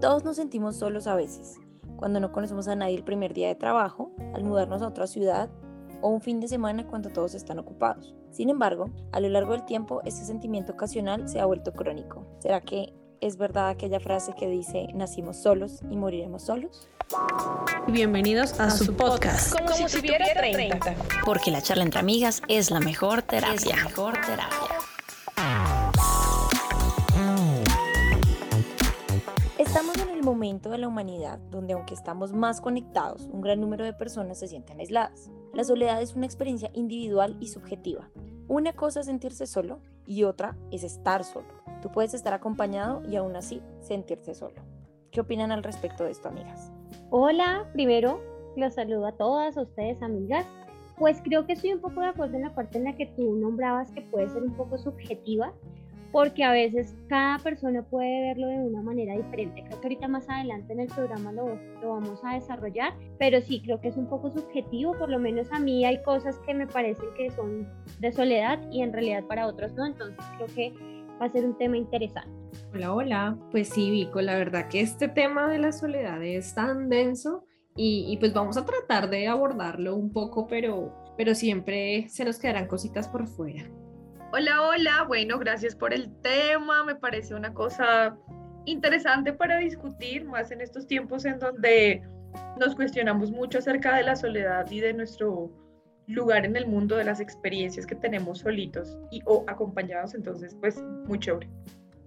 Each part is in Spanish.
Todos nos sentimos solos a veces, cuando no conocemos a nadie el primer día de trabajo, al mudarnos a otra ciudad o un fin de semana cuando todos están ocupados. Sin embargo, a lo largo del tiempo, este sentimiento ocasional se ha vuelto crónico. ¿Será que es verdad aquella frase que dice nacimos solos y moriremos solos? Bienvenidos a, su podcast. Como, si, tuviera 30. Porque la charla entre amigas es la mejor terapia. Es la mejor terapia. El momento de la humanidad donde aunque estamos más conectados, un gran número de personas se sienten aisladas. La soledad es una experiencia individual y subjetiva. Una cosa es sentirse solo y otra es estar solo. Tú puedes estar acompañado y aún así sentirse solo. ¿Qué opinan al respecto de esto, amigas? Hola, primero los saludo a todas ustedes, amigas. Pues creo que estoy un poco de acuerdo en la parte en la que tú nombrabas que puede ser un poco subjetiva, porque a veces cada persona puede verlo de una manera diferente. Creo que ahorita más adelante en el programa lo, lo, vamos a desarrollar, pero sí creo que es un poco subjetivo, por lo menos a mí hay cosas que me parecen que son de soledad y en realidad para otros no, entonces creo que va a ser un tema interesante. Hola, hola. Pues sí, Vico, la verdad que este tema de la soledad es tan denso y, y pues vamos a tratar de abordarlo un poco, pero, pero siempre se nos quedarán cositas por fuera. Hola, hola. Bueno, gracias por el tema. Me parece una cosa interesante para discutir, más en estos tiempos en donde nos cuestionamos mucho acerca de la soledad y de nuestro lugar en el mundo, de las experiencias que tenemos solitos y o acompañados. Entonces, pues, muy chévere.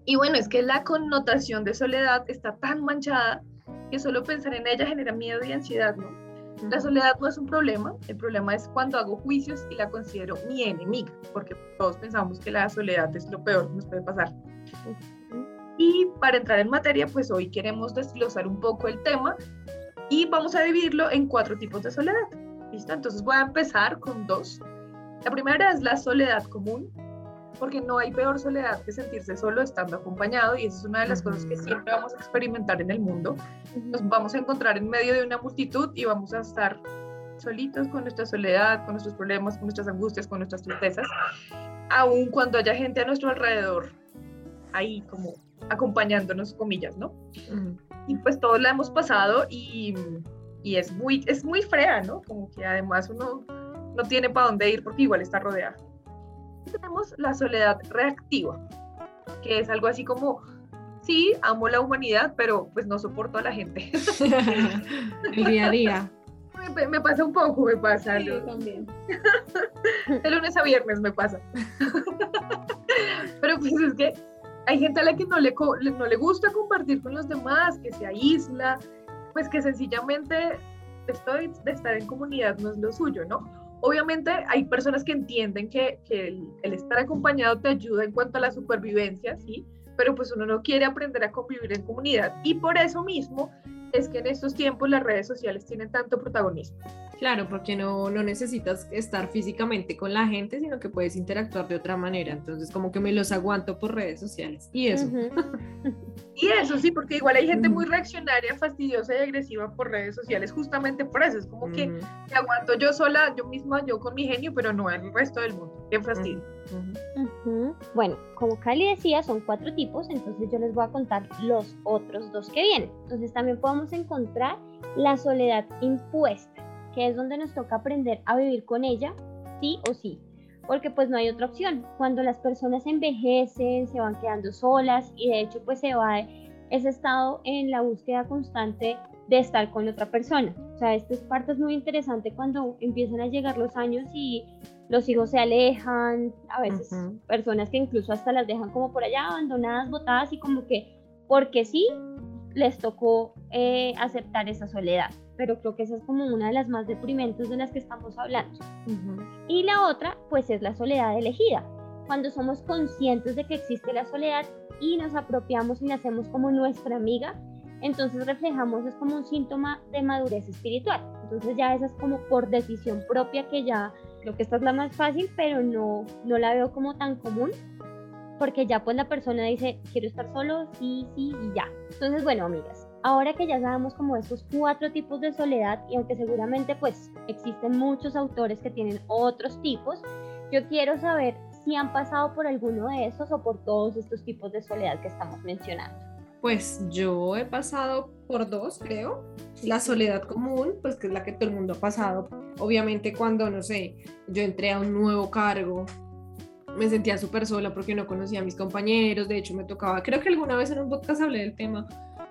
Y bueno, es que la connotación de soledad está tan manchada que solo pensar en ella genera miedo y ansiedad, ¿no? La soledad no es un problema, el problema es cuando hago juicios y la considero mi enemiga, porque todos pensamos que la soledad es lo peor que nos puede pasar. Y para entrar en materia, pues hoy queremos desglosar un poco el tema y vamos a dividirlo en cuatro tipos de soledad. ¿Listo? Entonces voy a empezar con dos. La primera es la soledad común, porque no hay peor soledad que sentirse solo estando acompañado y esa es una de las cosas que siempre vamos a experimentar en el mundo. Nos vamos a encontrar en medio de una multitud y vamos a estar solitos con nuestra soledad, con nuestros problemas, con nuestras angustias, con nuestras tristezas, aun cuando haya gente a nuestro alrededor ahí como acompañándonos, comillas, ¿no? Y pues todos la hemos pasado y, y, es, muy, es muy frea, ¿no? Como que además uno no tiene para dónde ir porque igual está rodeado tenemos la soledad reactiva, que es algo así como, sí, amo la humanidad, pero pues no soporto a la gente. El día a día. Me, pasa un poco, me pasa. Sí, también. De lunes a viernes me pasa. Pero pues es que hay gente a la que no le, no le gusta compartir con los demás, que se aísla, pues que sencillamente esto de estar en comunidad no es lo suyo, ¿no? Obviamente hay personas que entienden que, el, estar acompañado te ayuda en cuanto a la supervivencia, ¿sí? Pero pues uno no quiere aprender a convivir en comunidad y por eso mismo es que en estos tiempos las redes sociales tienen tanto protagonismo. Claro, porque no, no necesitas estar físicamente con la gente, sino que puedes interactuar de otra manera. Entonces, como que me los aguanto por redes sociales. Y eso. y eso sí, porque igual hay gente muy reaccionaria, fastidiosa y agresiva por redes sociales, justamente por eso. Es como que me aguanto yo sola, yo misma, yo con mi genio, pero no el resto del mundo. Qué fastidio. Bueno, como Cali decía, son cuatro tipos, entonces yo les voy a contar los otros dos que vienen. Entonces también podemos encontrar la soledad impuesta que es donde nos toca aprender a vivir con ella, sí o sí, porque pues no hay otra opción. Cuando las personas envejecen, se van quedando solas y de hecho pues se va ese estado en la búsqueda constante de estar con otra persona. O sea, esta parte es muy interesante cuando empiezan a llegar los años y los hijos se alejan, a veces personas que incluso hasta las dejan como por allá abandonadas, botadas y como que porque sí les tocó eh, aceptar esa soledad pero creo que esa es como una de las más deprimentes de las que estamos hablando. Y la otra, pues es la soledad elegida, cuando somos conscientes de que existe la soledad y nos apropiamos y la hacemos como nuestra amiga, entonces reflejamos, es como un síntoma de madurez espiritual. Entonces ya esa es como por decisión propia que ya, creo que esta es la más fácil, pero no, no la veo como tan común, porque ya pues la persona dice, quiero estar solo, sí, sí y ya. Entonces, bueno, amigas, Ahora que ya sabemos como estos cuatro tipos de soledad y aunque seguramente pues existen muchos autores que tienen otros tipos, yo quiero saber si han pasado por alguno de estos o por todos estos tipos de soledad que estamos mencionando. Pues yo he pasado por dos, creo. La soledad común, pues que es la que todo el mundo ha pasado. Obviamente cuando, no sé, yo entré a un nuevo cargo, me sentía súper sola porque no conocía a mis compañeros. De hecho, me tocaba, creo que alguna vez en un podcast hablé del tema,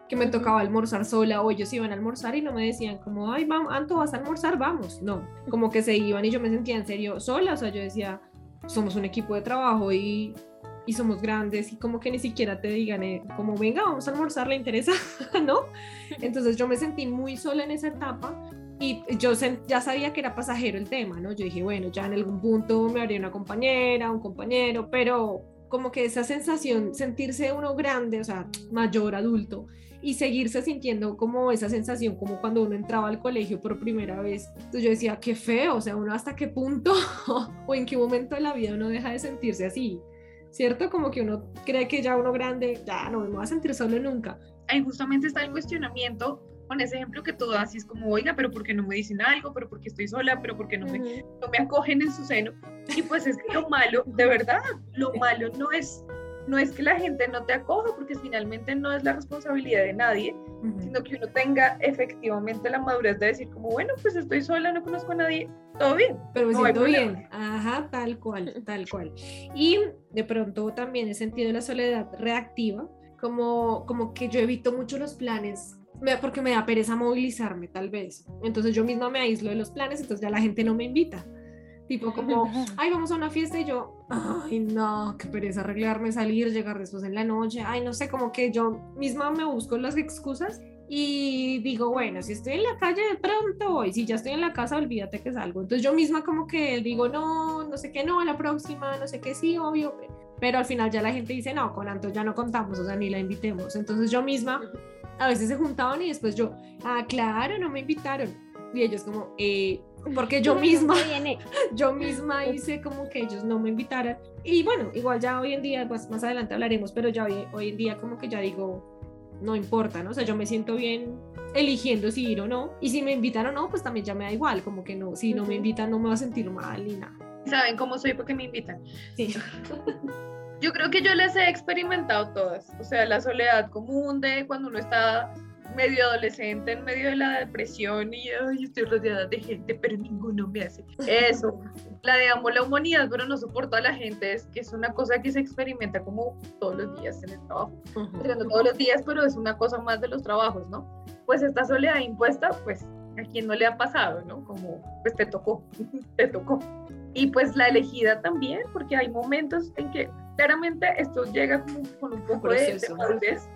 que me tocaba almorzar sola o ellos iban a almorzar y no me decían como, ay, vamos, Anto, vas a almorzar, vamos. No, como que se iban y yo me sentía en serio sola. O sea, yo decía, somos un equipo de trabajo y y somos grandes y como que ni siquiera te digan eh, como venga vamos a almorzar le interesa no entonces yo me sentí muy sola en esa etapa y yo ya sabía que era pasajero el tema no yo dije bueno ya en algún punto me haría una compañera un compañero pero como que esa sensación sentirse uno grande o sea mayor adulto y seguirse sintiendo como esa sensación, como cuando uno entraba al colegio por primera vez. Entonces yo decía, qué feo, o sea, uno hasta qué punto o en qué momento de la vida uno deja de sentirse así. ¿cierto? Como que uno cree que ya uno grande, ya no me voy a sentir solo nunca. Ahí justamente está el cuestionamiento con ese ejemplo que tú das, y es como, oiga, pero ¿por qué no me dicen algo? ¿Pero por qué estoy sola? ¿Pero por qué no me, no me acogen en su seno? Y pues es que lo malo, de verdad, lo malo no es no es que la gente no te acoja, porque finalmente no es la responsabilidad de nadie, sino que uno tenga efectivamente la madurez de decir como, bueno, pues estoy sola, no conozco a nadie, todo bien. Pero me siento bien, ajá, tal cual, tal cual. Y de pronto también he sentido la soledad reactiva, como, como que yo evito mucho los planes porque me da pereza movilizarme tal vez. Entonces yo misma me aíslo de los planes, entonces ya la gente no me invita. Tipo como, ay, vamos a una fiesta y yo, ay, no, qué pereza arreglarme, salir, llegar después en la noche. Ay, no sé, como que yo misma me busco las excusas y digo, bueno, si estoy en la calle de pronto y si ya estoy en la casa, olvídate que salgo. Entonces yo misma como que digo, no, no sé qué, no, a la próxima, no sé qué, sí, obvio. Pero al final ya la gente dice, no, con Anto ya no contamos, o sea, ni la invitemos. Entonces yo misma, a veces se juntaban y después yo, ah, claro, no me invitaron. Y ellos como, eh, porque yo misma, yo misma hice como que ellos no me invitaran. Y bueno, igual ya hoy en día, pues más adelante hablaremos, pero ya hoy, hoy en día como que ya digo, no importa, ¿no? O sea, yo me siento bien eligiendo si ir o no. Y si me invitan o no, pues también ya me da igual, como que no, si no me invitan no me va a sentir mal ni nada. ¿Saben cómo soy porque me invitan? Sí. yo creo que yo les he experimentado todas, o sea, la soledad común de cuando uno está medio adolescente en medio de la depresión y estoy rodeada de gente, pero ninguno me hace eso. La de amo la humanidad, pero no soporto a la gente, es que es una cosa que se experimenta como todos los días en el trabajo. todos los días, pero es una cosa más de los trabajos, ¿no? Pues esta soledad impuesta, pues a quien no le ha pasado, ¿no? Como, pues te tocó, te tocó. Y pues la elegida también, porque hay momentos en que claramente esto llega como con un poco de, de madurez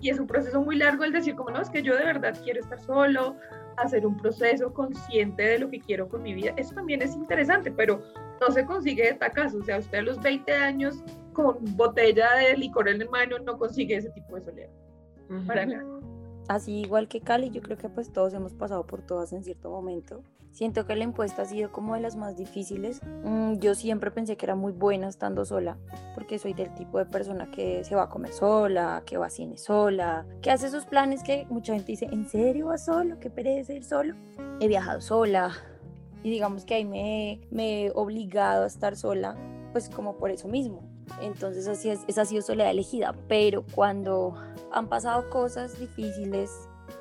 y es un proceso muy largo el decir como no, es que yo de verdad quiero estar solo, hacer un proceso consciente de lo que quiero con mi vida, eso también es interesante, pero no se consigue de tacazo, o sea, usted a los 20 años con botella de licor en la mano no consigue ese tipo de soledad, para nada. Así igual que Cali, yo creo que pues todos hemos pasado por todas en cierto momento. Siento que la impuesta ha sido como de las más difíciles. Mm, yo siempre pensé que era muy buena estando sola, porque soy del tipo de persona que se va a comer sola, que va a cine sola, que hace esos planes que mucha gente dice, ¿en serio vas solo? ¿Qué pereza ir solo? He viajado sola y digamos que ahí me, me he obligado a estar sola, pues como por eso mismo. Entonces así es, esa ha sido soledad elegida, pero cuando han pasado cosas difíciles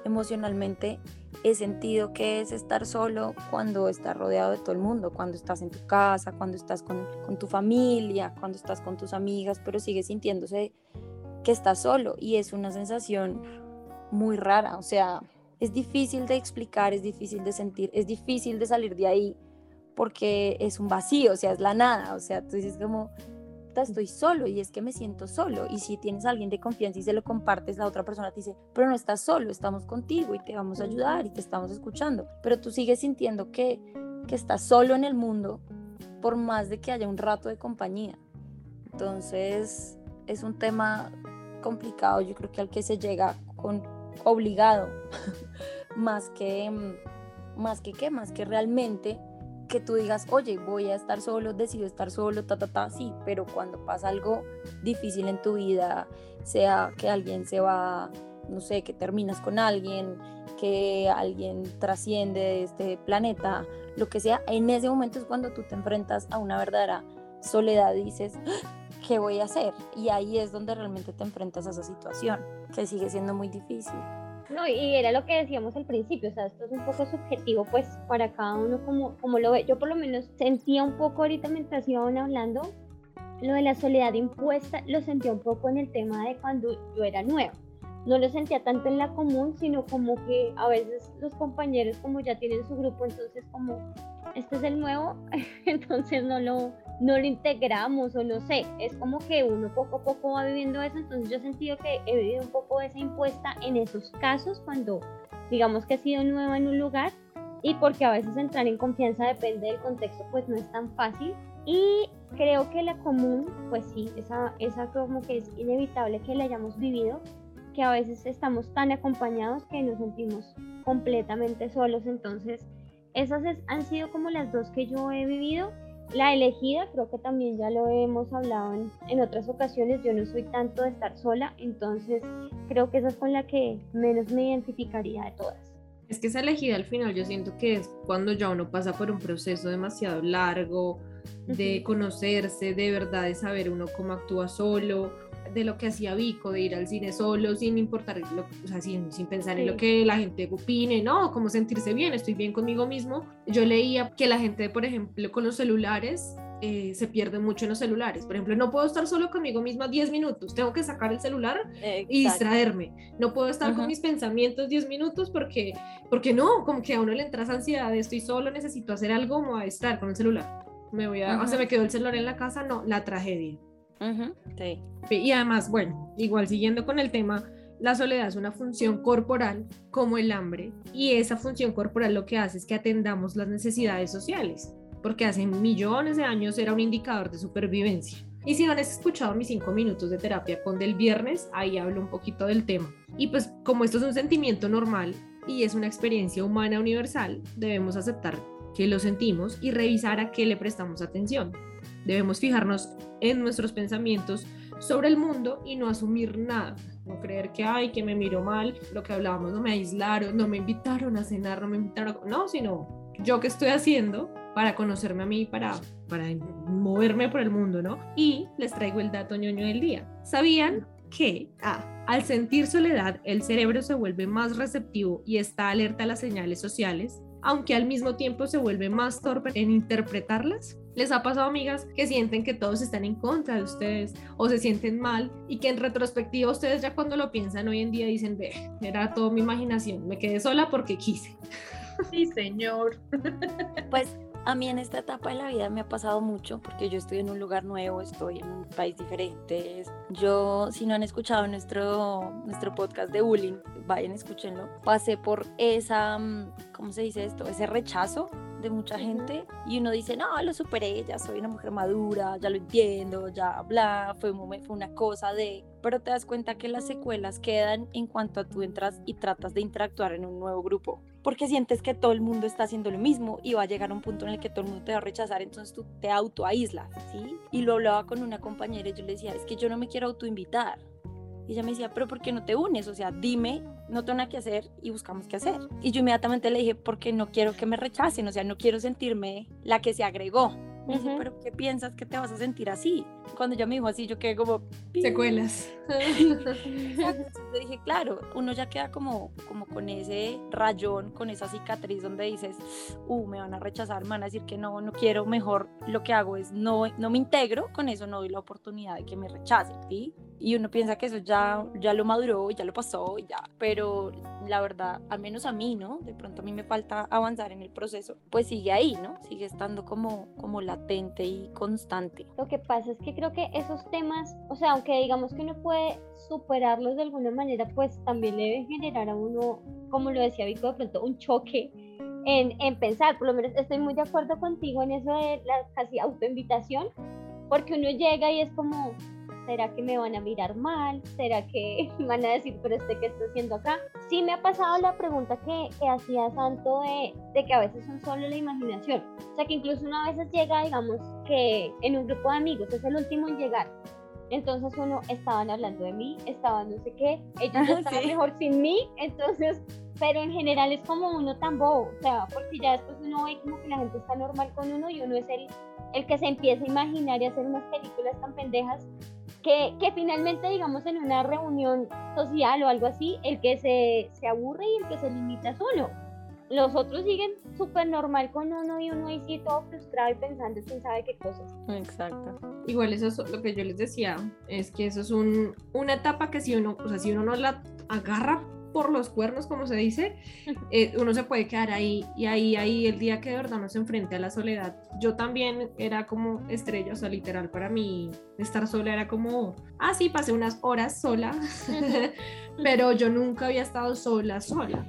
emocionalmente, he sentido que es estar solo cuando estás rodeado de todo el mundo, cuando estás en tu casa, cuando estás con, tu familia, cuando estás con tus amigas, pero sigues sintiéndose que estás solo y es una sensación muy rara, o sea, es difícil de explicar, es difícil de sentir, es difícil de salir de ahí porque es un vacío, o sea, es la nada, o sea, tú dices como, estoy solo y es que me siento solo. Y si tienes alguien de confianza y se lo compartes, la otra persona te dice, pero no estás solo, estamos contigo y te vamos a ayudar y te estamos escuchando. Pero tú sigues sintiendo que, que estás solo en el mundo por más de que haya un rato de compañía. Entonces es un tema complicado, yo creo que al que se llega con obligado, más que más que qué, más que realmente que tú digas, oye, voy a estar solo, decido estar solo, ta, ta, ta, sí, pero cuando pasa algo difícil en tu vida, sea que alguien se va, no sé, que terminas con alguien, que alguien trasciende de este planeta, lo que sea, en ese momento es cuando tú te enfrentas a una verdadera soledad dices, ¿qué voy a hacer? Y ahí es donde realmente te enfrentas a esa situación, que sigue siendo muy difícil. No, y era lo que decíamos al principio, o sea, esto es un poco subjetivo, pues, para cada uno como, como lo ve. Yo por lo menos sentía un poco ahorita mientras iban hablando, lo de la soledad impuesta, lo sentía un poco en el tema de cuando yo era nueva. No lo sentía tanto en la común, sino como que a veces los compañeros como ya tienen su grupo, entonces como, este es el nuevo, entonces no lo, no lo integramos o no sé, es como que uno poco a poco va viviendo eso, entonces yo he sentido que he vivido un poco esa impuesta en esos casos cuando digamos que he sido nueva en un lugar y porque a veces entrar en confianza depende del contexto, pues no es tan fácil. Y creo que la común, pues sí, esa, esa como que es inevitable que la hayamos vivido, que a veces estamos tan acompañados que nos sentimos completamente solos. Entonces, esas han sido como las dos que yo he vivido la elegida, creo que también ya lo hemos hablado en, otras ocasiones, yo no soy tanto de estar sola, entonces creo que esa es con la que menos me identificaría de todas. Es que esa elegida al final yo siento que es cuando ya uno pasa por un proceso demasiado largo de conocerse, de verdad de saber uno cómo actúa solo, de lo que hacía Vico, de ir al cine solo, sin importar, o sea, sin, sin pensar en lo que la gente opine, ¿no? Cómo sentirse bien, estoy bien conmigo mismo. Yo leía que la gente, por ejemplo, con los celulares, eh, se pierde mucho en los celulares. Por ejemplo, no puedo estar solo conmigo misma 10 minutos, tengo que sacar el celular y distraerme. No puedo estar con mis pensamientos 10 minutos porque, porque no, como que a uno le entra esa ansiedad de estoy solo, necesito hacer algo, me voy a estar con el celular. Me voy a, o se me quedó el celular en la casa, no, la tragedia. Sí. Y además, bueno, igual siguiendo con el tema, la soledad es una función corporal como el hambre y esa función corporal lo que hace es que atendamos las necesidades sociales, porque hace millones de años era un indicador de supervivencia. Y si han escuchado mis cinco minutos de terapia con del viernes, ahí hablo un poquito del tema. Y pues como esto es un sentimiento normal y es una experiencia humana universal, debemos aceptar que lo sentimos y revisar a qué le prestamos atención. Debemos fijarnos en nuestros pensamientos sobre el mundo y no asumir nada. No creer que, ay, que me miro mal, lo que hablábamos, no me aislaron, no me invitaron a cenar, no me invitaron. No, sino yo qué estoy haciendo para conocerme a mí, para, para moverme por el mundo, ¿no? Y les traigo el dato ñoño del día. ¿Sabían que ah, al sentir soledad el cerebro se vuelve más receptivo y está alerta a las señales sociales, aunque al mismo tiempo se vuelve más torpe en interpretarlas? ¿Les ha pasado, amigas, que sienten que todos están en contra de ustedes o se sienten mal y que en retrospectiva ustedes ya cuando lo piensan hoy en día dicen, ve, era todo mi imaginación, me quedé sola porque quise? Sí, señor. Pues a mí en esta etapa de la vida me ha pasado mucho porque yo estoy en un lugar nuevo, estoy en un país diferente. Yo, si no han escuchado nuestro, nuestro podcast de bullying, vayan, escúchenlo. Pasé por esa, mm, ¿cómo se dice esto? Ese rechazo mucha gente y uno dice, no, lo superé, ya soy una mujer madura, ya lo entiendo, ya bla, fue, fue una cosa de... Pero te das cuenta que las secuelas quedan en cuanto a tú entras y tratas de interactuar en un nuevo grupo porque sientes que todo el mundo está haciendo lo mismo y va a llegar un punto en el que todo el mundo te va a rechazar, entonces tú te autoaíslas, ¿sí? Y lo hablaba con una compañera y yo le decía, es que yo no me quiero autoinvitar. Y ella me decía, pero ¿por qué no te unes? O sea, dime, no tengo nada que hacer y buscamos qué hacer. Y yo inmediatamente le dije, porque no quiero que me rechacen, o sea, no quiero sentirme la que se agregó. Me dice, pero ¿qué piensas que te vas a sentir así? Cuando ella me dijo así, yo quedé como... Secuelas. Entonces dije, claro, uno ya queda como, como con ese rayón, con esa cicatriz donde dices, uh, me van a rechazar, me van a decir que no, no quiero, mejor lo que hago es no, no me integro, con eso no doy la oportunidad de que me rechacen, ¿sí? Y uno piensa que eso ya, ya lo maduró, ya lo pasó, ya, pero la verdad, al menos a mí, ¿no? De pronto a mí me falta avanzar en el proceso, pues sigue ahí, ¿no? Sigue estando como, como latente y constante. Lo que pasa es que creo que esos temas, o sea, aunque digamos que uno puede superarlos de alguna manera, pues también le debe generar a uno, como lo decía Vico, de pronto un choque en, en, pensar, por lo menos estoy muy de acuerdo contigo en eso de la casi autoinvitación, porque uno llega y es como, ¿Será que me van a mirar mal? ¿Será que van a decir, pero este qué está haciendo acá? Sí me ha pasado la pregunta que, que hacía Santo de, de, que a veces son solo la imaginación. O sea, que incluso una vez llega, digamos, que en un grupo de amigos es el último en llegar. Entonces uno, estaban hablando de mí, estaban no sé qué, ellos estaban mejor sin mí, entonces pero en general es como uno tan bobo, o sea, porque ya después uno ve como que la gente está normal con uno y uno es el, el que se empieza a imaginar y hacer unas películas tan pendejas que, que, finalmente, digamos, en una reunión social o algo así, el que se, se aburre y el que se limita es uno. Los otros siguen súper normal con uno y uno ahí sí todo frustrado y pensando quién sabe qué cosas. Exacto. Igual eso es lo que yo les decía, es que eso es un, una etapa que si uno, o sea, si uno no la agarra por los cuernos, como se dice, eh, uno se puede quedar ahí y ahí, ahí el día que de verdad no se enfrente a la soledad. Yo también era como estrella, o sea, literal, para mí estar sola era como, ah, sí, pasé unas horas sola, pero yo nunca había estado sola, sola.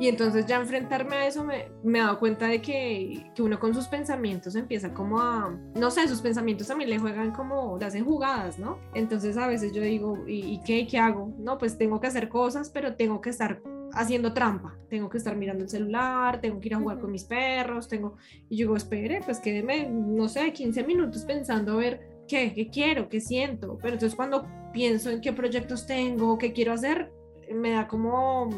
Y entonces ya enfrentarme a eso me, me he dado cuenta de que, que, uno con sus pensamientos empieza como a, no sé, sus pensamientos también le juegan como, le hacen jugadas, ¿no? Entonces a veces yo digo, ¿y, y qué, qué hago? No, pues tengo que hacer cosas, pero tengo que estar haciendo trampa, tengo que estar mirando el celular, tengo que ir a jugar con mis perros, tengo, y yo digo, espere, pues quédeme, no sé, 15 minutos pensando a ver qué, qué quiero, qué siento, pero entonces cuando pienso en qué proyectos tengo, qué quiero hacer, me da como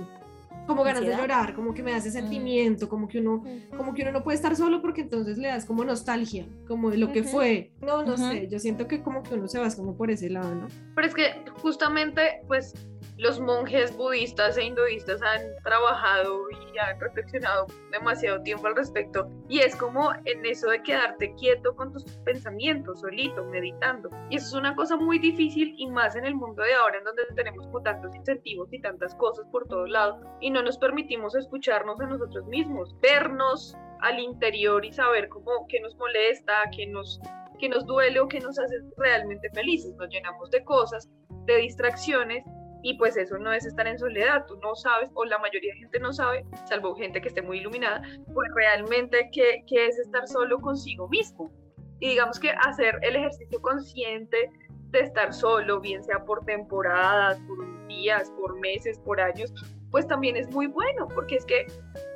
como ganas de llorar, como que me da ese mm. sentimiento, como que uno, mm. como que uno no puede estar solo porque entonces le das como nostalgia, como de lo que fue. No, no sé, yo siento que como que uno se va como por ese lado, ¿no? Pero es que justamente, pues los monjes budistas e hinduistas han trabajado y han reflexionado demasiado tiempo al respecto. Y es como en eso de quedarte quieto con tus pensamientos, solito, meditando. Y eso es una cosa muy difícil y más en el mundo de ahora en donde tenemos tantos incentivos y tantas cosas por todos lados y no nos permitimos escucharnos a nosotros mismos, vernos al interior y saber cómo qué nos molesta, qué nos que nos duele o que nos hace realmente felices. Nos llenamos de cosas, de distracciones y pues eso no es estar en soledad, tú no sabes, o la mayoría de gente no sabe, salvo gente que esté muy iluminada, pues realmente qué, qué es estar solo consigo mismo. Y digamos que hacer el ejercicio consciente de estar solo, bien sea por temporadas, por días, por meses, por años, pues también es muy bueno, porque es que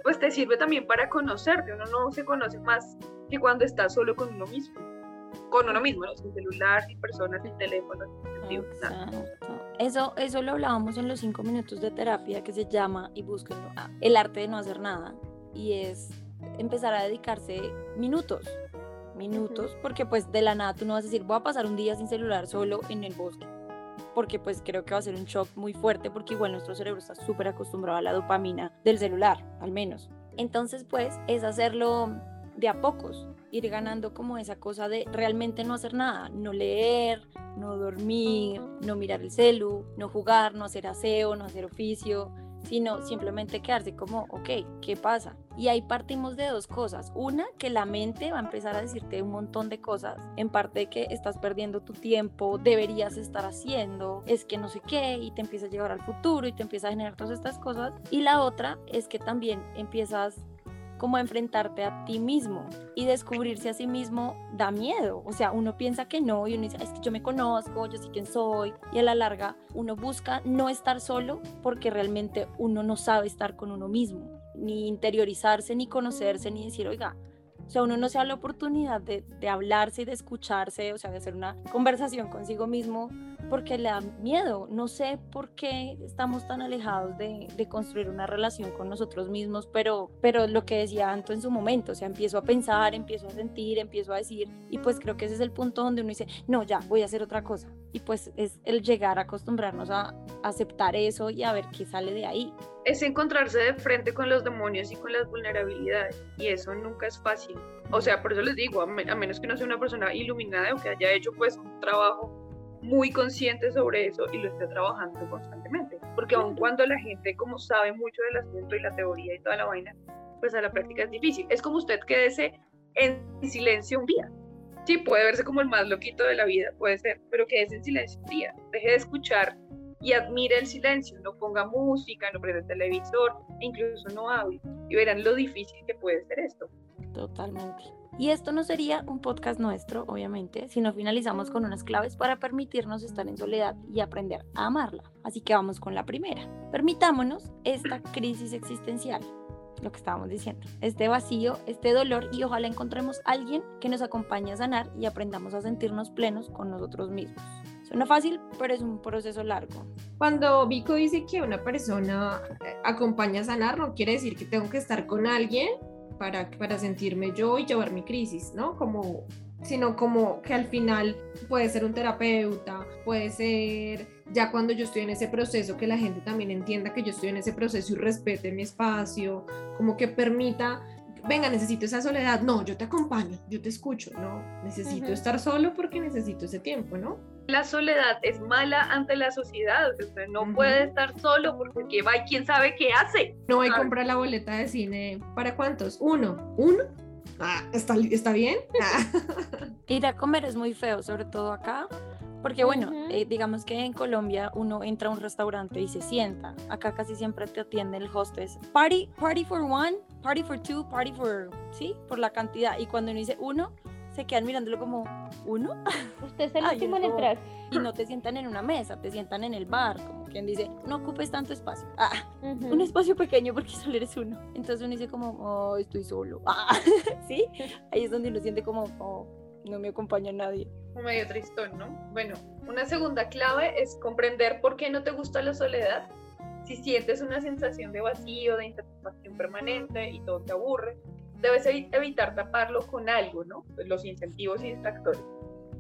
pues te sirve también para conocerte, uno no se conoce más que cuando está solo con uno mismo, con uno mismo, ¿no? sin celular, sin personas, sin teléfono, sin eso, eso lo hablábamos en los cinco minutos de terapia que se llama, y búsquenlo, ah, el arte de no hacer nada. Y es empezar a dedicarse minutos, minutos, porque pues de la nada tú no vas a decir, voy a pasar un día sin celular solo en el bosque. Porque pues creo que va a ser un shock muy fuerte porque igual nuestro cerebro está súper acostumbrado a la dopamina del celular, al menos. Entonces pues es hacerlo de a pocos, ir ganando como esa cosa de realmente no hacer nada, no leer, no dormir, no mirar el celu, no jugar, no hacer aseo, no hacer oficio, sino simplemente quedarse como, ok, ¿qué pasa? Y ahí partimos de dos cosas. Una, que la mente va a empezar a decirte un montón de cosas, en parte que estás perdiendo tu tiempo, deberías estar haciendo, es que no sé qué, y te empieza a llevar al futuro y te empieza a generar todas estas cosas. Y la otra es que también empiezas como enfrentarte a ti mismo y descubrirse a sí mismo da miedo. O sea, uno piensa que no y uno dice, es que yo me conozco, yo sé quién soy. Y a la larga uno busca no estar solo porque realmente uno no sabe estar con uno mismo, ni interiorizarse, ni conocerse, ni decir, oiga, o sea, uno no se da la oportunidad de, de hablarse y de escucharse, o sea, de hacer una conversación consigo mismo porque le da miedo. No sé por qué estamos tan alejados de, de, construir una relación con nosotros mismos, pero, pero lo que decía Anto en su momento, o sea, empiezo a pensar, empiezo a sentir, empiezo a decir, y pues creo que ese es el punto donde uno dice, no, ya, voy a hacer otra cosa. Y pues es el llegar a acostumbrarnos a aceptar eso y a ver qué sale de ahí. Es encontrarse de frente con los demonios y con las vulnerabilidades, y eso nunca es fácil. O sea, por eso les digo, a, menos que no sea una persona iluminada o que haya hecho pues un trabajo muy consciente sobre eso y lo esté trabajando constantemente. Porque aun cuando la gente como sabe mucho del asunto y la teoría y toda la vaina, pues a la práctica es difícil. Es como usted quédese en silencio un día. Sí, puede verse como el más loquito de la vida, puede ser, pero quédese en silencio un día. Deje de escuchar y admire el silencio. No ponga música, no prenda el televisor, e incluso no hable. Y verán lo difícil que puede ser esto. Totalmente. Y esto no sería un podcast nuestro, obviamente, si no finalizamos con unas claves para permitirnos estar en soledad y aprender a amarla. Así que vamos con la primera. Permitámonos esta crisis existencial, lo que estábamos diciendo, este vacío, este dolor y ojalá encontremos alguien que nos acompañe a sanar y aprendamos a sentirnos plenos con nosotros mismos. Suena fácil, pero es un proceso largo. cuando Vico dice que una persona eh, acompaña a sanar, no quiere decir que tengo que estar con alguien para, para sentirme yo y llevar mi crisis, ¿no? Como sino como que al final puede ser un terapeuta, puede ser ya cuando yo estoy en ese proceso, que la gente también entienda que yo estoy en ese proceso y respete mi espacio, como que permita, venga, necesito esa soledad, no, yo te acompaño, yo te escucho, no, necesito estar solo porque necesito ese tiempo, ¿no? La soledad es mala ante la sociedad, usted no puede estar solo porque va y quién sabe qué hace. No hay comprar la boleta de cine, ¿para cuántos? Uno, uno. Ah, ¿está, ¿está bien? Ir a comer es muy feo, sobre todo acá, porque bueno, eh, digamos que en Colombia uno entra a un restaurante y se sienta. Acá casi siempre te atiende el hostess. Party, party for one, party for two, party for, ¿sí? Por la cantidad. Y cuando uno dice uno, se quedan mirándolo como, ¿uno? Usted es el último en entrar. Y no te sientan en una mesa, te sientan en el bar, como quien dice, no ocupes tanto espacio. Ah, un espacio pequeño porque solo eres uno. Entonces uno dice como, oh, estoy solo. Ah, ¿sí? Ahí es donde uno siente como, oh, no me acompaña nadie. Medio tristón, ¿no? Bueno, una segunda clave es comprender por qué no te gusta la soledad. Si sientes una sensación de vacío, de insatisfacción permanente y todo te aburre, debes evitar taparlo con algo, ¿no? Pues los incentivos y distractores.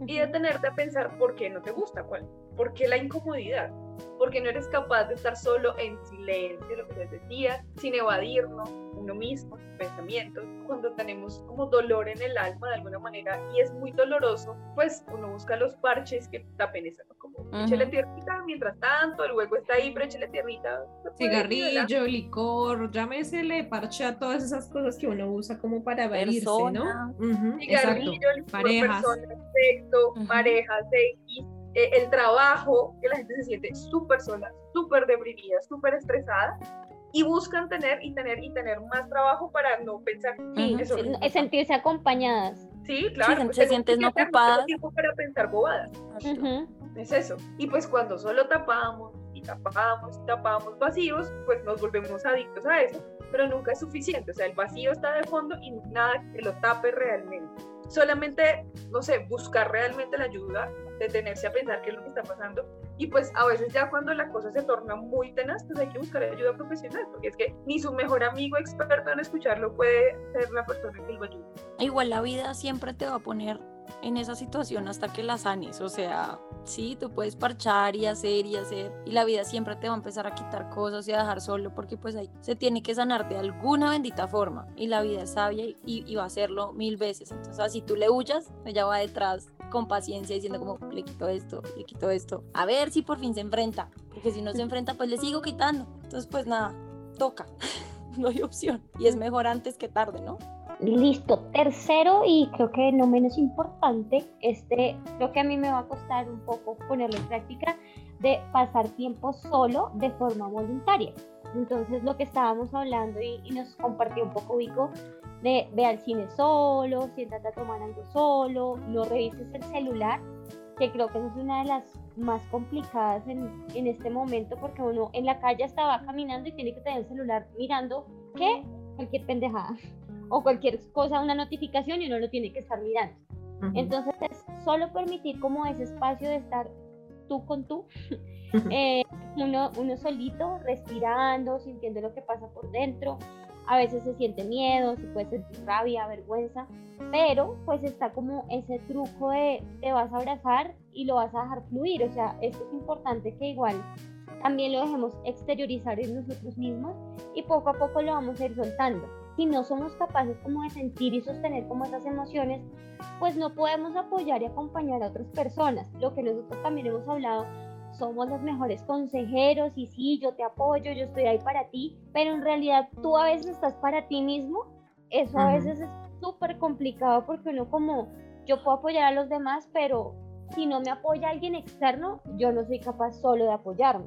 Y detenerte a pensar por qué no te gusta, cuál, por qué la incomodidad, porque no eres capaz de estar solo en silencio, lo que les decía, sin evadirnos, uno mismo, pensamientos, cuando tenemos como dolor en el alma de alguna manera y es muy doloroso, pues uno busca los parches que tapen eso, como uh tierrita mientras tanto, el hueco está ahí, pero échale tierrita. Cigarrillo, licor, llámesele parche a todas esas cosas que uno usa como para verse, ¿no? Cigarrillo, licor, parejas. Persona, afecto, parejas, X, eh, el trabajo, que la gente se siente súper sola, súper deprimida, súper estresada y buscan tener y tener y tener más trabajo para no pensar sí, es sentirse acompañadas. Sí claro sí, pues se sienten no ocupadas. tiempo para pensar bobadas. Es eso. Y pues cuando solo tapamos y tapamos y tapamos vacíos pues nos volvemos adictos a eso pero nunca es suficiente. O sea el vacío está de fondo y nada que lo tape realmente. Solamente no sé buscar realmente la ayuda detenerse a pensar qué es lo que está pasando. Y pues a veces ya cuando la cosa se torna muy tenaz, pues hay que buscar ayuda profesional, porque es que ni su mejor amigo experto en escucharlo puede ser la persona que lo ayude. Igual la vida siempre te va a poner en esa situación hasta que la sanes. O sea, sí, tú puedes parchar y hacer y hacer y la vida siempre te va a empezar a quitar cosas y a dejar solo porque pues ahí se tiene que sanar de alguna bendita forma y la vida es sabia y, va a hacerlo mil veces. Entonces, así tú le huyas, ella va detrás con paciencia diciendo como le quito esto, le quito esto. A ver si por fin se enfrenta, porque si no se enfrenta pues le sigo quitando. Entonces pues nada, toca, no hay opción y es mejor antes que tarde, ¿no? Listo, tercero y creo que no menos importante, este creo que a mí me va a costar un poco ponerlo en práctica de pasar tiempo solo de forma voluntaria. Entonces lo que estábamos hablando y, nos compartió un poco Vico de ve al cine solo, siéntate a tomar algo solo, no revises el celular, que creo que es una de las más complicadas en, en este momento porque uno en la calle estaba caminando y tiene que tener el celular mirando que cualquier pendejada o cualquier cosa, una notificación y uno lo tiene que estar mirando. Entonces es solo permitir como ese espacio de estar tú con tú, eh, uno, uno solito, respirando, sintiendo lo que pasa por dentro. A veces se siente miedo, se puede sentir rabia, vergüenza, pero pues está como ese truco de te vas a abrazar y lo vas a dejar fluir. O sea, esto es importante que igual también lo dejemos exteriorizar en nosotros mismos y poco a poco lo vamos a ir soltando si no somos capaces como de sentir y sostener como esas emociones, pues no podemos apoyar y acompañar a otras personas. Lo que nosotros también hemos hablado, somos los mejores consejeros y sí, yo te apoyo, yo estoy ahí para ti, pero en realidad tú a veces estás para ti mismo. Eso a veces es súper complicado porque uno como, yo puedo apoyar a los demás, pero si no me apoya alguien externo, yo no soy capaz solo de apoyarme.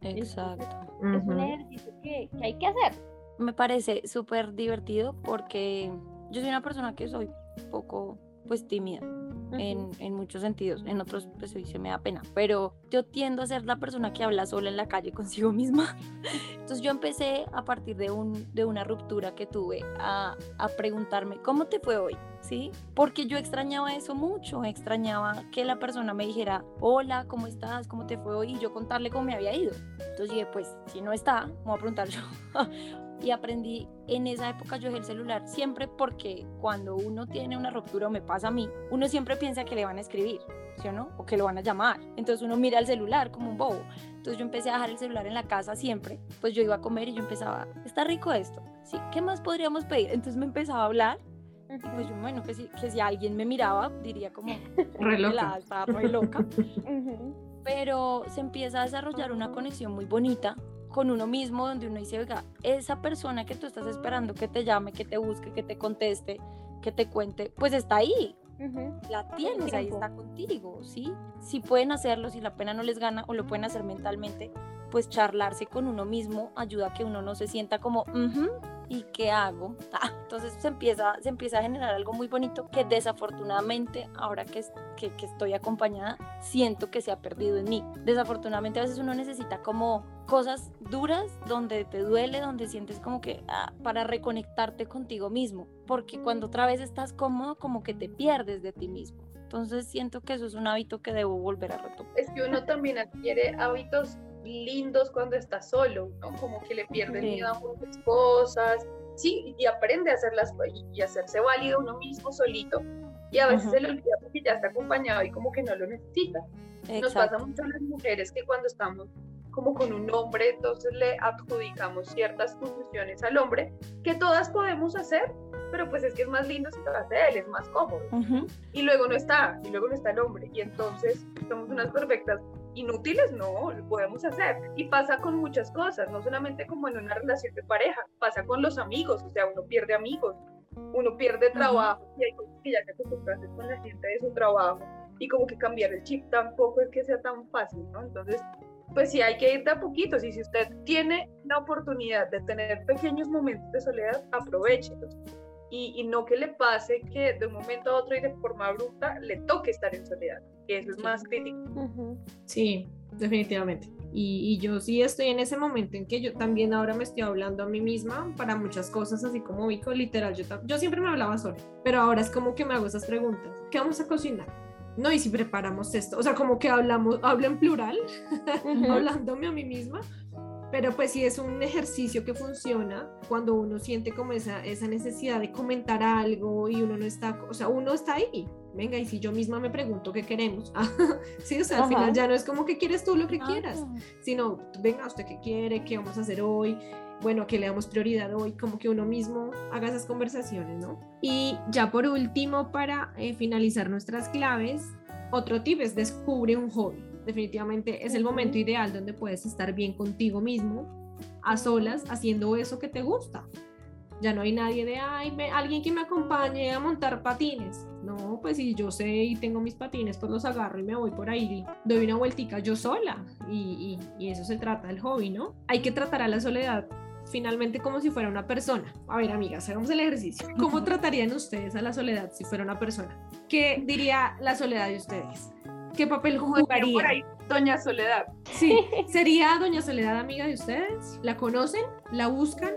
Exacto. es un ejercicio que, que hay que hacer me parece súper divertido porque yo soy una persona que soy poco pues tímida en, en, muchos sentidos, en otros pues hoy se me da pena, pero yo tiendo a ser la persona que habla sola en la calle consigo misma. Entonces yo empecé a partir de, un, de una ruptura que tuve a, a preguntarme, ¿cómo te fue hoy? ¿Sí? Porque yo extrañaba eso mucho, extrañaba que la persona me dijera, hola, ¿cómo estás? ¿Cómo te fue hoy? Y yo contarle cómo me había ido. Entonces dije, pues si no está, me voy a preguntar yo. y aprendí en esa época yo dejé el celular siempre porque cuando uno tiene una ruptura o me pasa a mí, uno siempre piensa que le van a escribir, ¿sí o no? O que lo van a llamar. Entonces uno mira el celular como un bobo. Entonces yo empecé a dejar el celular en la casa siempre. Pues yo iba a comer y yo empezaba, está rico esto. Sí, ¿qué más podríamos pedir? Entonces me empezaba a hablar y pues yo, bueno, que si, que si alguien me miraba, diría como, re loca. está re loca. Pero se empieza a desarrollar una conexión muy bonita con uno mismo, donde uno dice, oiga, esa persona que tú estás esperando que te llame, que te busque, que te conteste, que te cuente, pues está ahí. La tienes, ahí está contigo, ¿sí? Si pueden hacerlo, si la pena no les gana o lo pueden hacer mentalmente, pues charlarse con uno mismo ayuda a que uno no se sienta como, ¿y qué hago? Ah, entonces se empieza, se empieza a generar algo muy bonito que desafortunadamente, ahora que, que, que, estoy acompañada, siento que se ha perdido en mí. Desafortunadamente a veces uno necesita como cosas duras donde te duele, donde sientes como que ah, para reconectarte contigo mismo, porque cuando otra vez estás cómodo, como que te pierdes de ti mismo. Entonces siento que eso es un hábito que debo volver a retomar. Es que uno también adquiere hábitos lindos cuando está solo, ¿no? Como que le pierde sí. miedo a muchas cosas, sí, y aprende a hacerlas y hacerse válido uno mismo solito. Y a veces uh -huh. se le olvida porque ya está acompañado y como que no lo necesita. Exacto. Nos pasa mucho a las mujeres que cuando estamos como con un hombre, entonces le adjudicamos ciertas funciones al hombre que todas podemos hacer, pero pues es que es más lindo si lo hace él, es más cómodo. Uh -huh. Y luego no está, y luego no está el hombre, y entonces somos unas perfectas inútiles, no, lo podemos hacer. Y pasa con muchas cosas, no solamente como en una relación de pareja, pasa con los amigos, o sea, uno pierde amigos, uno pierde trabajo, uh -huh. y hay cosas que ya se acostumbran con la gente de su trabajo, y como que cambiar el chip tampoco es que sea tan fácil, ¿no? Entonces, pues sí hay que ir de a poquitos y si usted tiene la oportunidad de tener pequeños momentos de soledad, aprovechelos. Y, y, no que le pase que de un momento a otro y de forma abrupta le toque estar en soledad, que eso es más crítico. Uh -huh. Sí, definitivamente. Y, y, yo sí estoy en ese momento en que yo también ahora me estoy hablando a mí misma para muchas cosas, así como Vico, literal, yo, yo siempre me hablaba sola, pero ahora es como que me hago esas preguntas. ¿Qué vamos a cocinar? no, y si preparamos esto, o sea, como que hablamos, hablo en plural, uh -huh. hablándome a mí misma, pero pues sí es un ejercicio que funciona cuando uno siente como esa, esa necesidad de comentar algo y uno no está, o sea, uno está ahí. Venga, y si yo misma me pregunto qué queremos, sí, o sea, al Ajá. final ya no es como que quieres tú lo que quieras, sino, venga, usted qué quiere, qué vamos a hacer hoy, bueno, que le damos prioridad hoy, como que uno mismo haga esas conversaciones, ¿no? Y ya por último, para eh, finalizar nuestras claves, otro tip es descubre un hobby. Definitivamente es el momento ideal donde puedes estar bien contigo mismo, a solas, haciendo eso que te gusta. Ya no hay nadie de, ay, me, alguien que me acompañe a montar patines. No, pues si yo sé y tengo mis patines, pues los agarro y me voy por ahí, doy una vueltica yo sola. Y, y, y eso se trata del hobby, ¿no? Hay que tratar a la soledad finalmente como si fuera una persona. A ver, amigas, hagamos el ejercicio. ¿Cómo tratarían ustedes a la soledad si fuera una persona? ¿Qué diría la soledad de ustedes? ¿Qué papel jugaría? Por ahí, Doña Soledad. Sí, ¿sería Doña Soledad amiga de ustedes? ¿La conocen? ¿La buscan?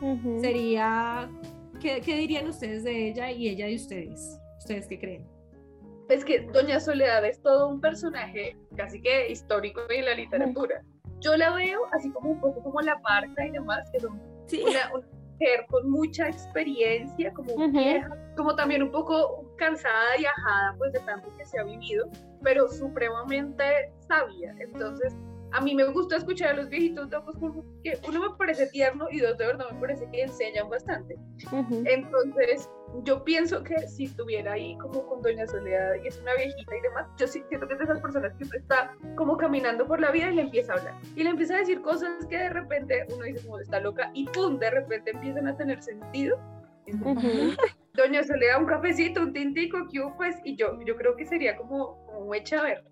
Uh -huh. Sería, ¿qué, ¿qué dirían ustedes de ella y ella de ustedes? ¿Ustedes qué creen? Es que Doña Soledad es todo un personaje casi que histórico en la literatura. Yo la veo así como un poco como la marca y demás, que son sí. una, una, mujer con mucha experiencia, como uh -huh. vieja, como también un poco cansada y ajada pues de tanto que se ha vivido, pero supremamente sabia. Entonces, a mí me gusta escuchar a los viejitos locos porque uno me parece tierno y dos de verdad me parece que enseñan bastante. Uh -huh. Entonces, yo pienso que si estuviera ahí como con Doña Soledad y es una viejita y demás, yo siento que es de esas personas que está como caminando por la vida y le empieza a hablar. Y le empieza a decir cosas que de repente uno dice como está loca y pum, de repente empiezan a tener sentido. Uh -huh. Doña Soledad, un cafecito, un tintico, que pues, y yo, yo creo que sería como, como echa a ver.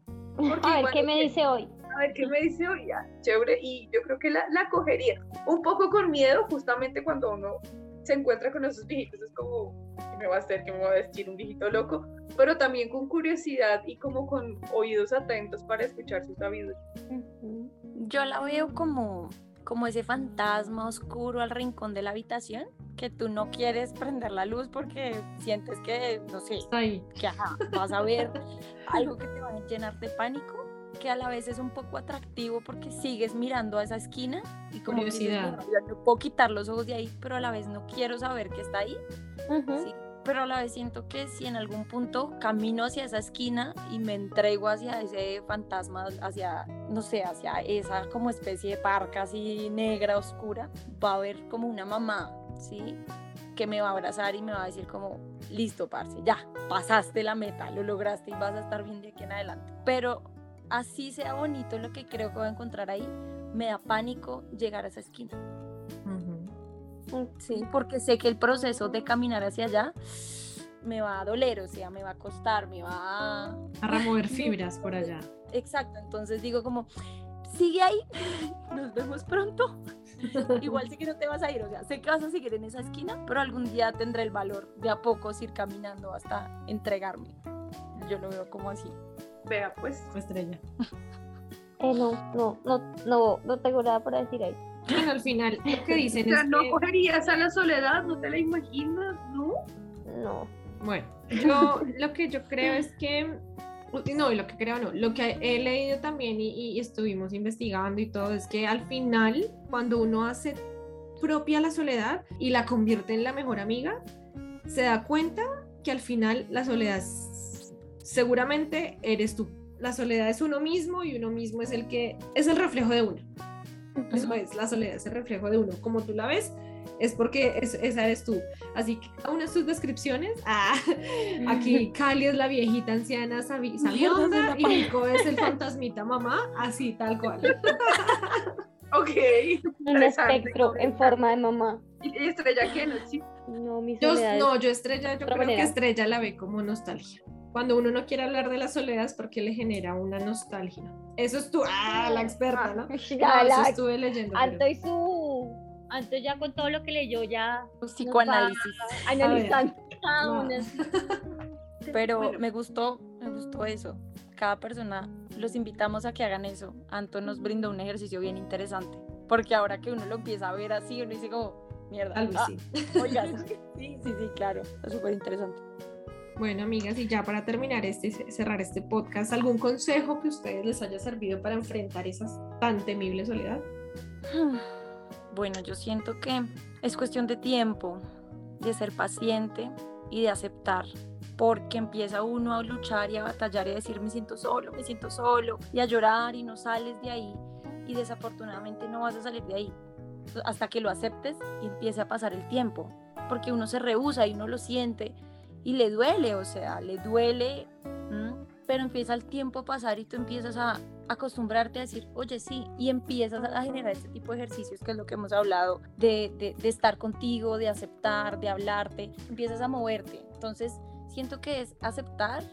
a ver, ¿qué me dice hoy? a ver qué me dice hoy, ya, chévere, y yo creo que la, la cogería. Un poco con miedo, justamente cuando uno se encuentra con esos viejitos, es como, ¿qué me va a hacer? ¿Qué me va a vestir un viejito loco? Pero también con curiosidad y como con oídos atentos para escuchar su sabiduría. Yo la veo como, como ese fantasma oscuro al rincón de la habitación que tú no quieres prender la luz porque sientes que, no sé, que vas a ver algo que te va a llenar de pánico que a la vez es un poco atractivo porque sigues mirando a esa esquina y como Curiosidad. no puedo quitar los ojos de ahí, pero a la vez no quiero saber que está ahí. sí, pero a la vez siento que si en algún punto camino hacia esa esquina y me entrego hacia ese fantasma, hacia, no sé, hacia esa como especie de parca así negra, oscura, va a haber como una mamá, ¿sí? que me va a abrazar y me va a decir como, listo, parce, ya, pasaste la meta, lo lograste y vas a estar bien de aquí en adelante. Pero así sea bonito lo que creo que voy a encontrar ahí, me da pánico llegar a esa esquina. Sí, porque sé que el proceso de caminar hacia allá me va a doler, o sea, me va a costar, me va a... A remover fibras por allá. Exacto, entonces digo como, sigue ahí, nos vemos pronto. Igual sé que no te vas a ir, o sea, sé que vas a seguir en esa esquina, pero algún día tendré el valor de a poco ir caminando hasta entregarme. Yo lo veo como así. Vea, pues. Estrella. Eh, no, no, no, no, no tengo nada para decir ahí. Bueno, al final, lo que dicen O sea, es no que... cogerías a la soledad, no te la imaginas, ¿no? No. Bueno, yo lo que yo creo es que, no, lo que creo no, lo que he leído también y, y estuvimos investigando y todo, es que al final, cuando uno hace propia la soledad y la convierte en la mejor amiga, se da cuenta que al final la soledad seguramente eres tú. La soledad es uno mismo y uno mismo es el que es el reflejo de uno. Eso es, la soledad es el reflejo de uno. Como tú la ves, es porque es- esa eres tú. Así que cada una de sus descripciones, ah, aquí Cali es la viejita anciana sabi- sabionda y Nico es el fantasmita mamá, así tal cual. Ok. Un espectro en forma de mamá. ¿Y Estrella qué? No, sí. No, mi Yo, no, yo Estrella, yo creo que manera. Estrella la ve como nostalgia. Cuando uno no quiere hablar de la soledad es porque le genera una nostalgia. Eso es tú, ah, la experta, ¿no? Ya, No, eso la- estuve leyendo. pero- Anto y su. Anto ya con todo lo que leyó ya Psicoanálisis. analizando cada No. una. Pero Bueno. me gustó, me gustó eso. Cada persona los invitamos a que hagan eso. Anto nos brindó un ejercicio bien interesante. Porque ahora que uno lo empieza a ver así, uno dice como, mierda. Vez ah, sí. oiga, sí, sí, sí, claro. Está súper interesante. Bueno, amigas, y ya para terminar este, cerrar este podcast, ¿algún consejo que ustedes les haya servido para enfrentar esa tan temible soledad? Bueno, yo siento que es cuestión de tiempo, de ser paciente y de aceptar. Porque empieza uno a luchar y a batallar y a decir me siento solo, me siento solo y a llorar y no sales de ahí y desafortunadamente no vas a salir de ahí hasta que lo aceptes y empiece a pasar el tiempo. Porque uno se rehúsa y uno lo siente y le duele, o sea, le duele, ¿m? pero empieza el tiempo a pasar y tú empiezas a acostumbrarte a decir, oye, sí, y empiezas a generar este tipo de ejercicios que es lo que hemos hablado, de, de, de estar contigo, de aceptar, de hablarte, empiezas a moverte. Entonces, siento que es aceptar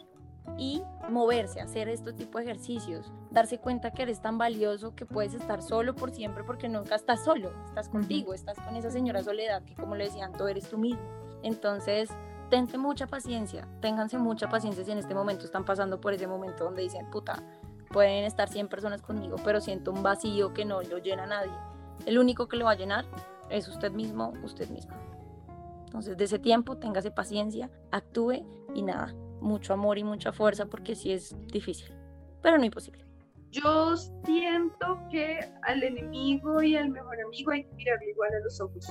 y moverse, hacer este tipo de ejercicios, darse cuenta que eres tan valioso que puedes estar solo por siempre porque nunca estás solo, estás contigo, estás con esa señora soledad que como le decían, tú eres tú mismo. Entonces, tente mucha paciencia, ténganse mucha paciencia si en este momento están pasando por ese momento donde dicen, puta, pueden estar 100 personas conmigo, pero siento un vacío que no lo llena nadie. El único que lo va a llenar es usted mismo, usted misma. Entonces, de ese tiempo, téngase paciencia, actúe y nada, mucho amor y mucha fuerza porque sí es difícil, pero no imposible. Yo siento que al enemigo y al mejor amigo hay que mirarle igual a los ojos.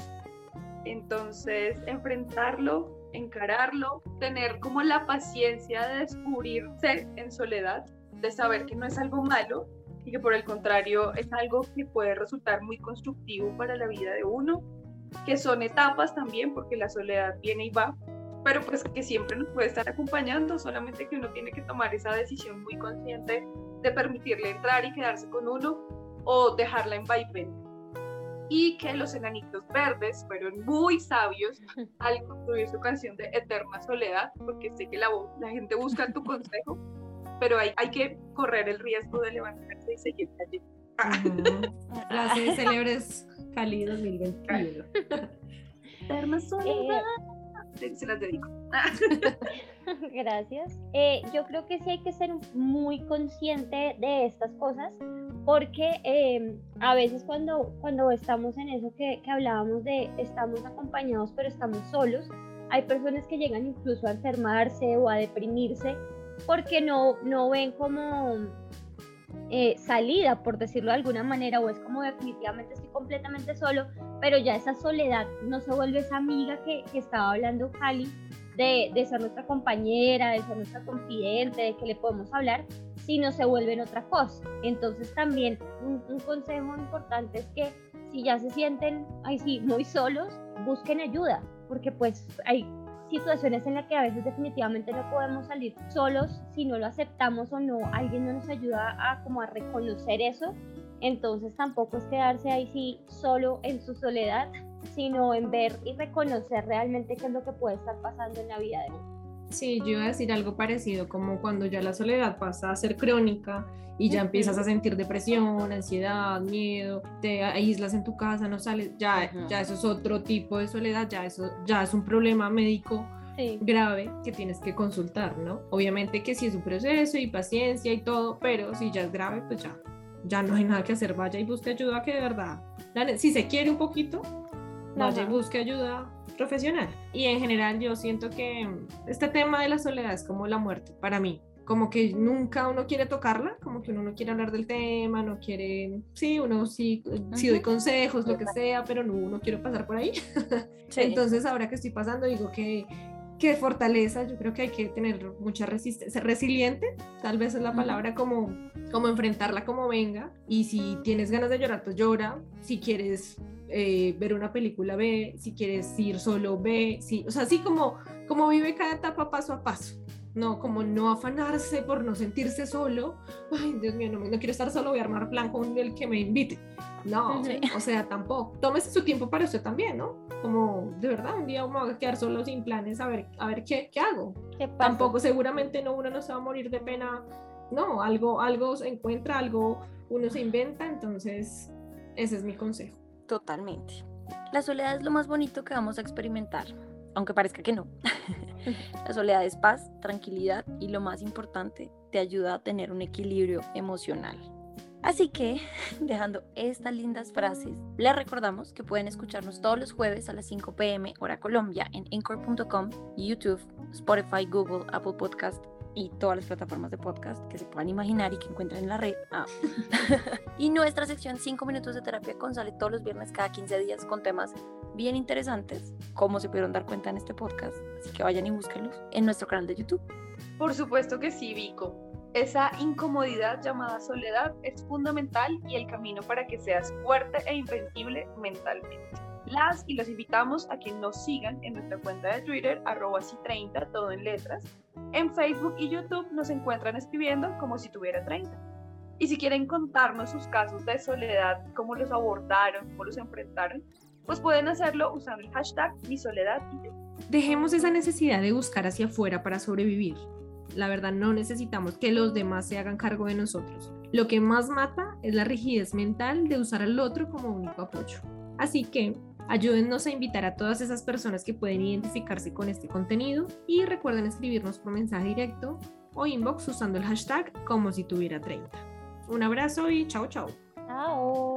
Entonces, enfrentarlo, encararlo, tener como la paciencia de descubrirse en soledad, de saber que no es algo malo y que por el contrario es algo que puede resultar muy constructivo para la vida de uno, que son etapas también, porque la soledad viene y va, pero pues que siempre nos puede estar acompañando, solamente que uno tiene que tomar esa decisión muy consciente de permitirle entrar y quedarse con uno o dejarla en vaivén. Y que los enanitos verdes fueron muy sabios al construir su canción de Eterna Soledad, porque sé que la, la gente busca tu consejo, pero hay, hay que correr el riesgo de levantarse y seguir cayendo. Frase de célebres Cali 2021. Eterna soledad. Gracias. Eh, yo creo que sí hay que ser muy consciente de estas cosas porque em, a veces cuando, cuando estamos en eso que, que hablábamos de estamos acompañados pero estamos solos, hay personas que llegan incluso a enfermarse o a deprimirse porque no, no ven como eh, salida, por decirlo de alguna manera, o es como definitivamente estoy completamente solo, pero ya esa soledad no se vuelve esa amiga que, que estaba hablando Cali, de, de, ser nuestra compañera, de ser nuestra confidente, de que le podemos hablar, sino se vuelve en otra cosa. Entonces también un, un consejo importante es que si ya se sienten, ay sí, muy solos, busquen ayuda, porque pues hay situaciones en las que a veces definitivamente no podemos salir solos si no lo aceptamos o no, alguien no nos ayuda a como a reconocer eso, entonces tampoco es quedarse ahí sí solo en su soledad, sino en ver y reconocer realmente qué es lo que puede estar pasando en la vida de uno. Sí, yo iba a decir algo parecido, como cuando ya la soledad pasa a ser crónica y ya empiezas a sentir depresión, ansiedad, miedo, te aíslas en tu casa, no sales, ya, ya eso es otro tipo de soledad, ya eso ya es un problema médico grave que tienes que consultar, ¿no? Obviamente que sí es un proceso y paciencia y todo, pero si ya es grave, pues ya, ya no hay nada que hacer, vaya y busque ayuda que de verdad, si se quiere un poquito, vaya y busque ayuda profesional. Y en general yo siento que este tema de la soledad es como la muerte para mí. Como que nunca uno quiere tocarla, como que uno no quiere hablar del tema, no quiere, sí, uno sí, sí doy consejos, lo que sea, pero no, uno quiere pasar por ahí. Entonces ahora que estoy pasando digo que que fortaleza, yo creo que hay que tener mucha resistencia, resiliente, tal vez es la palabra como, como enfrentarla como venga, y si tienes ganas de llorar, pues llora, si quieres eh, ver una película, ve, si quieres ir solo, ve, sí, o sea, así como, como vive cada etapa paso a paso. No, como no afanarse por no sentirse solo. Ay, Dios mío, no, no quiero estar solo, voy a armar plan con el que me invite. No, o sea, tampoco. Tómese su tiempo para usted también, ¿no? Como, de verdad, un día vamos a quedar solo sin planes, a ver, a ver qué, qué hago. tampoco, seguramente no, uno no se va a morir de pena. No, algo, algo se encuentra, algo uno se inventa, entonces ese es mi consejo. Totalmente. La soledad es lo más bonito que vamos a experimentar, aunque parezca que no. la soledad es paz, tranquilidad y lo más importante, te ayuda a tener un equilibrio emocional. Así que, dejando estas lindas frases, les recordamos que pueden escucharnos todos los jueves a las 5 pm hora Colombia en anchor.com, YouTube, Spotify, Google, Apple Podcast y todas las plataformas de podcast que se puedan imaginar y que encuentren en la red. Ah. y nuestra sección 5 minutos de terapia con sale todos los viernes cada 15 días con temas bien interesantes, como se pudieron dar cuenta en este podcast. Así que vayan y búsquenlos en nuestro canal de YouTube. Por supuesto que sí, Vico. Esa incomodidad llamada soledad es fundamental y el camino para que seas fuerte e invencible mentalmente. Las y los invitamos a que nos sigan en nuestra cuenta de Twitter, arroba 30 todo en letras. En Facebook y YouTube nos encuentran escribiendo como si tuviera 30. Y si quieren contarnos sus casos de soledad, cómo los abordaron, cómo los enfrentaron, pues pueden hacerlo usando el hashtag mi soledad Dejemos esa necesidad de buscar hacia afuera para sobrevivir. La verdad no necesitamos que los demás se hagan cargo de nosotros. Lo que más mata es la rigidez mental de usar al otro como único apoyo. Así que Ayúdennos a invitar a todas esas personas que pueden identificarse con este contenido y recuerden escribirnos por mensaje directo o inbox usando el hashtag como si tuviera 30. Un abrazo y chao chao. Chao.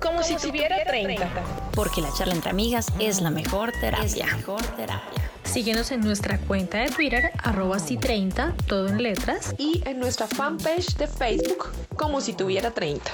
Como, si, tuviera 30. Porque la charla entre amigas es la mejor terapia. mejor terapia. Síguenos en nuestra cuenta de Twitter, arroba si 30, todo en letras. Y en nuestra fanpage de Facebook, como si tuviera 30.